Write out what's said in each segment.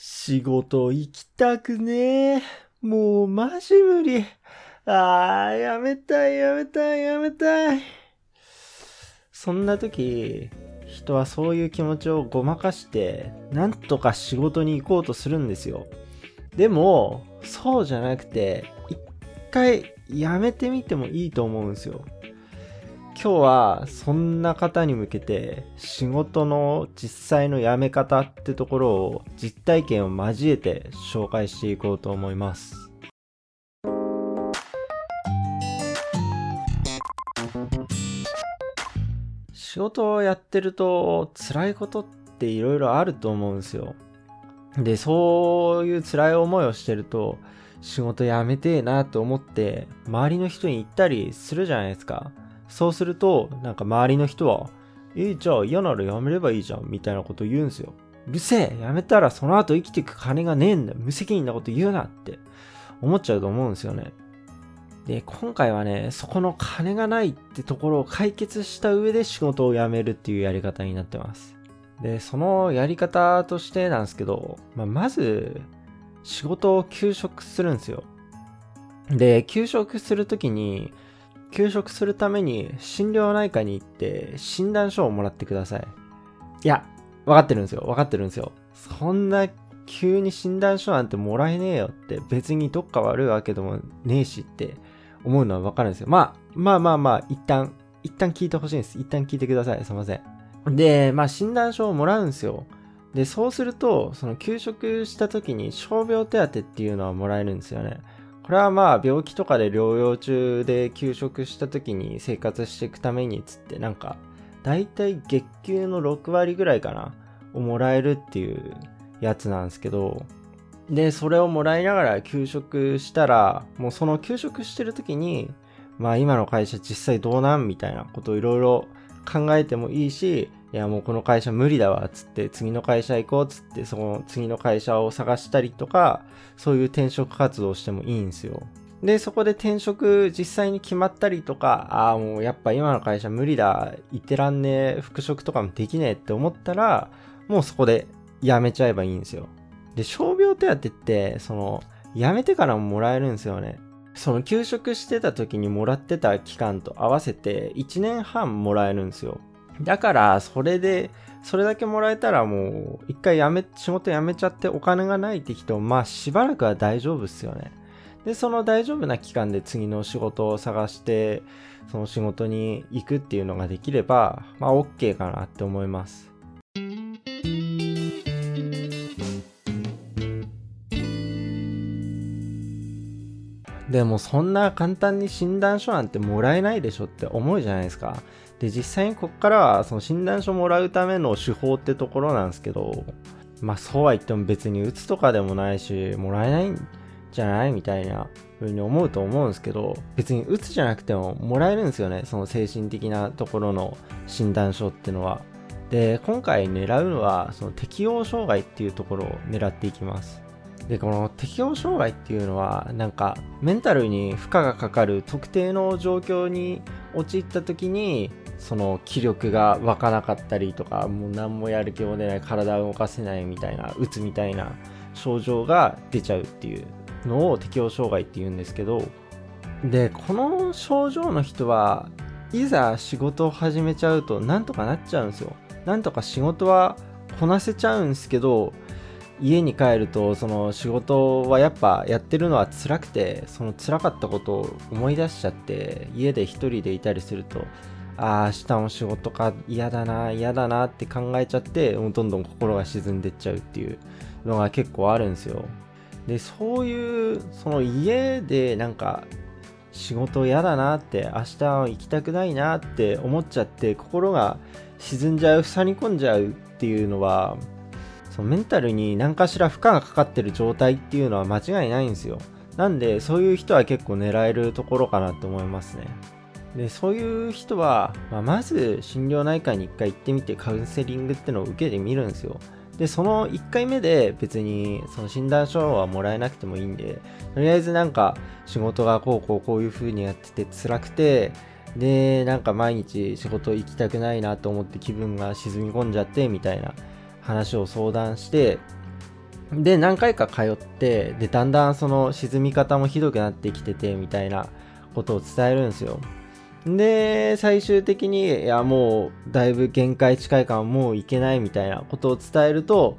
仕事行きたくねえ。もうマジ無理。ああ、やめたい、やめたい、やめたい。そんな時、人はそういう気持ちをごまかして、なんとか仕事に行こうとするんですよ。でも、そうじゃなくて、一回やめてみてもいいと思うんですよ。今日はそんな方に向けて仕事の実際の辞め方ってところを実体験を交えて紹介していこうと思います。仕事をやってると辛いことっていろいろあると思うんですよ。で、そういう辛い思いをしてると仕事辞めてえなと思って周りの人に言ったりするじゃないですか。そうすると、なんか周りの人は、えじゃあ嫌ならやめればいいじゃん、みたいなこと言うんですよ。うるせえやめたらその後生きていく金がねえんだ無責任なこと言うなって思っちゃうと思うんですよね。で、今回はね、そこの金がないってところを解決した上で仕事を辞めるっていうやり方になってます。で、そのやり方としてなんですけど、まあ、まず、仕事を休職するんですよ。で、休職するときに、休職するために心療内科に行って診断書をもらってください。いや、分かってるんですよ。分かってるんですよ。そんな急に診断書なんてもらえねえよって別にどっか悪いわけでもねえしって思うのは分かるんですよ。まあ、まあまあまあ、一旦、一旦聞いてほしいんです。一旦聞いてください。すいません。で、まあ診断書をもらうんですよ。で、そうすると、その休職した時に傷病手当っていうのはもらえるんですよね。これはまあ病気とかで療養中で休職した時に生活していくためにつってなんか大体月給の6割ぐらいかなをもらえるっていうやつなんですけどでそれをもらいながら休職したらもうその休職してる時にまあ今の会社実際どうなんみたいなことをいろいろ考えてもいいしいやもうこの会社無理だわつって次の会社行こうっつってその次の会社を探したりとかそういう転職活動してもいいんですよ。でそこで転職実際に決まったりとかああもうやっぱ今の会社無理だ行ってらんねえ復職とかもできねえって思ったらもうそこで辞めちゃえばいいんですよ。で傷病手当ってその辞めてからももらえるんですよね。その休職してた時にもらってた期間と合わせて1年半もらえるんですよだから、それで、それだけもらえたらもう、一回辞め、仕事辞めちゃってお金がないって人、まあしばらくは大丈夫っすよね。で、その大丈夫な期間で次の仕事を探して、その仕事に行くっていうのができれば、まあ OK かなって思います。でもそんな簡単に診断書なんてもらえないでしょって思うじゃないですか。で、実際にこっからはその診断書もらうための手法ってところなんですけど、まあそうは言っても別に打つとかでもないし、もらえないんじゃないみたいな風に思うと思うんですけど、別に打つじゃなくてももらえるんですよね。その精神的なところの診断書ってのは。で、今回狙うのは、その適応障害っていうところを狙っていきます。で、この適応障害っていうのは、なんか、メンタルに負荷がかかる特定の状況に陥った時に、その気力が湧かなかったりとかもう何もやる気も出ない体を動かせないみたいなうつみたいな症状が出ちゃうっていうのを適応障害っていうんですけどでこの症状の人はいざ仕事を始めちゃうとなんとかなっちゃうんですよ。なんとか仕事はこなせちゃうんですけど家に帰るとその仕事はやっぱやってるのは辛くてその辛かったことを思い出しちゃって家で一人でいたりするとああ、明日も仕事か嫌だな、嫌だなって考えちゃって、もうどんどん心が沈んでっちゃうっていうのが結構あるんですよ。で、そういう、その家でなんか、仕事嫌だなって、明日は行きたくないなって思っちゃって、心が沈んじゃう、塞ぎ込んじゃうっていうのは、そのメンタルに何かしら負荷がかかってる状態っていうのは間違いないんですよ。なんで、そういう人は結構狙えるところかなと思いますね。でそういう人は、まあ、まず心療内科に1回行ってみてカウンセリングってのを受けてみるんですよでその1回目で別にその診断書はもらえなくてもいいんでとりあえずなんか仕事がこうこうこういう風にやってて辛くてでなんか毎日仕事行きたくないなと思って気分が沈み込んじゃってみたいな話を相談してで、何回か通って、で、だんだんその沈み方もひどくなってきてて、みたいなことを伝えるんですよ。で、最終的に、いや、もう、だいぶ限界近いからもういけないみたいなことを伝えると、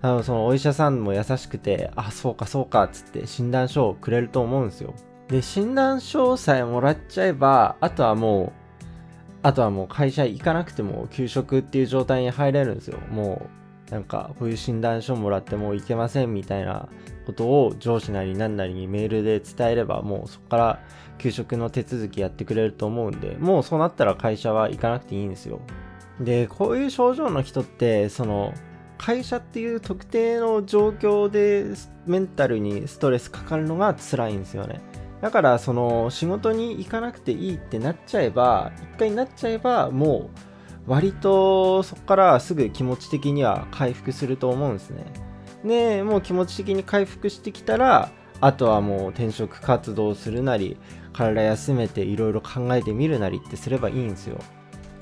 あの、そのお医者さんも優しくて、あ、そうかそうかっ、つって診断書をくれると思うんですよ。で、診断書さえもらっちゃえば、あとはもう、あとはもう会社行かなくても給食っていう状態に入れるんですよ。もう、なんか、こういう診断書もらってもう行けませんみたいなことを上司なり何なりにメールで伝えれば、もうそこから給食の手続きやってくれると思うんで、もうそうなったら会社は行かなくていいんですよ。で、こういう症状の人って、その、会社っていう特定の状況でメンタルにストレスかかるのが辛いんですよね。だからその仕事に行かなくていいってなっちゃえば一回なっちゃえばもう割とそこからすぐ気持ち的には回復すると思うんですね。でもう気持ち的に回復してきたらあとはもう転職活動するなり体休めていろいろ考えてみるなりってすればいいんですよ。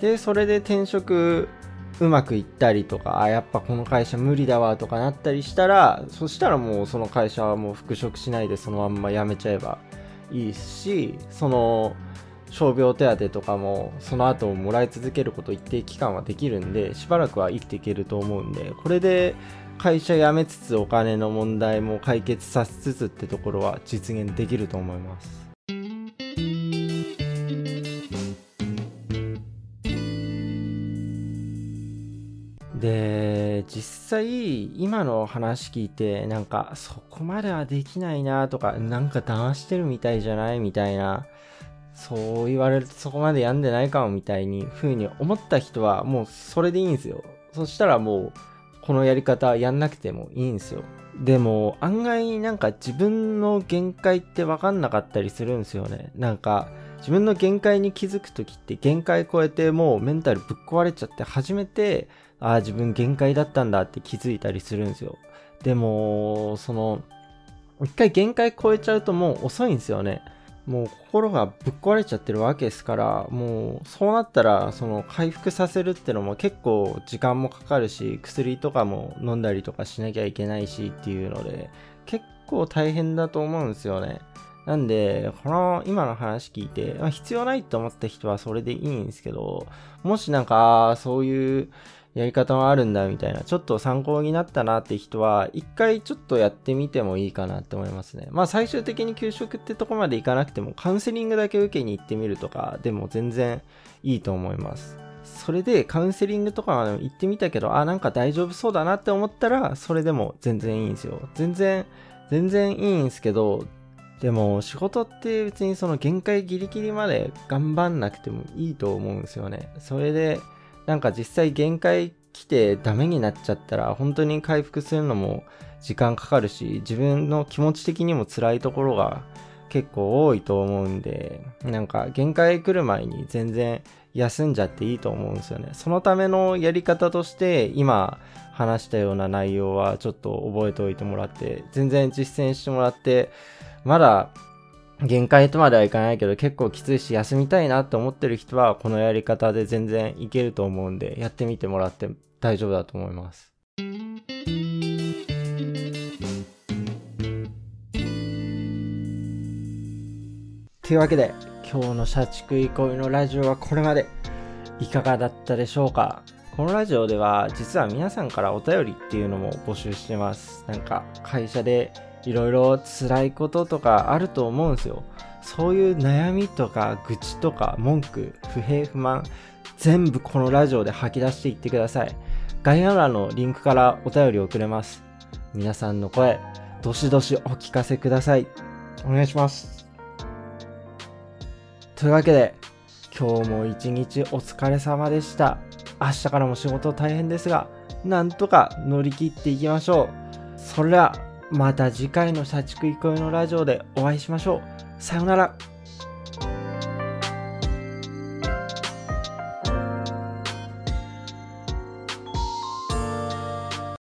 でそれで転職うまくいったりとかあやっぱこの会社無理だわとかなったりしたらそしたらもうその会社はもう復職しないでそのまんま辞めちゃえばいいしその傷病手当とかもその後ももらい続けること一定期間はできるんでしばらくは生きていけると思うんでこれで会社辞めつつお金の問題も解決させつつってところは実現できると思います。で実際今の話聞いてなんかそこまではできないなとかなんか騙してるみたいじゃないみたいなそう言われるとそこまで病んでないかもみたいに風に思った人はもうそれでいいんですよそしたらもうこのやり方やんなくてもいいんですよでも案外なんか自分の限界って分かんなかったりするんですよねなんか自分の限界に気づく時って限界超えてもうメンタルぶっ壊れちゃって初めてああ、自分限界だったんだって気づいたりするんですよ。でも、その、一回限界超えちゃうともう遅いんですよね。もう心がぶっ壊れちゃってるわけですから、もうそうなったら、その回復させるってのも結構時間もかかるし、薬とかも飲んだりとかしなきゃいけないしっていうので、結構大変だと思うんですよね。なんで、この今の話聞いて、まあ、必要ないと思った人はそれでいいんですけど、もしなんか、そういうやり方もあるんだみたいな、ちょっと参考になったなって人は、一回ちょっとやってみてもいいかなって思いますね。まあ最終的に給食ってとこまでいかなくても、カウンセリングだけ受けに行ってみるとかでも全然いいと思います。それでカウンセリングとかまで行ってみたけど、あ、なんか大丈夫そうだなって思ったら、それでも全然いいんですよ。全然、全然いいんですけど、でも仕事って別にその限界ギリギリまで頑張んなくてもいいと思うんですよね。それでなんか実際限界来てダメになっちゃったら本当に回復するのも時間かかるし自分の気持ち的にも辛いところが結構多いと思うんでなんか限界来る前に全然休んじゃっていいと思うんですよねそのためのやり方として今話したような内容はちょっと覚えておいてもらって全然実践してもらってまだ限界とまではいかないけど結構きついし休みたいなって思ってる人はこのやり方で全然いけると思うんでやってみてもらって大丈夫だと思います。というわけで今日の社畜憩いのラジオはこれまでいかがだったでしょうか？このラジオでは実は皆さんからお便りっていうのも募集してます。なんか会社でいろいろ辛いこととかあると思うんですよ。そういう悩みとか愚痴とか文句、不平不満、全部このラジオで吐き出していってください。概要欄のリンクからお便り送れます。皆さんの声、どしどしお聞かせください。お願いします。というわけで、今日も一日お疲れ様でした。明日からも仕事大変ですが、なんとか乗り切っていきましょう。それでは、また次回の社畜憩いのラジオでお会いしましょう。さようなら。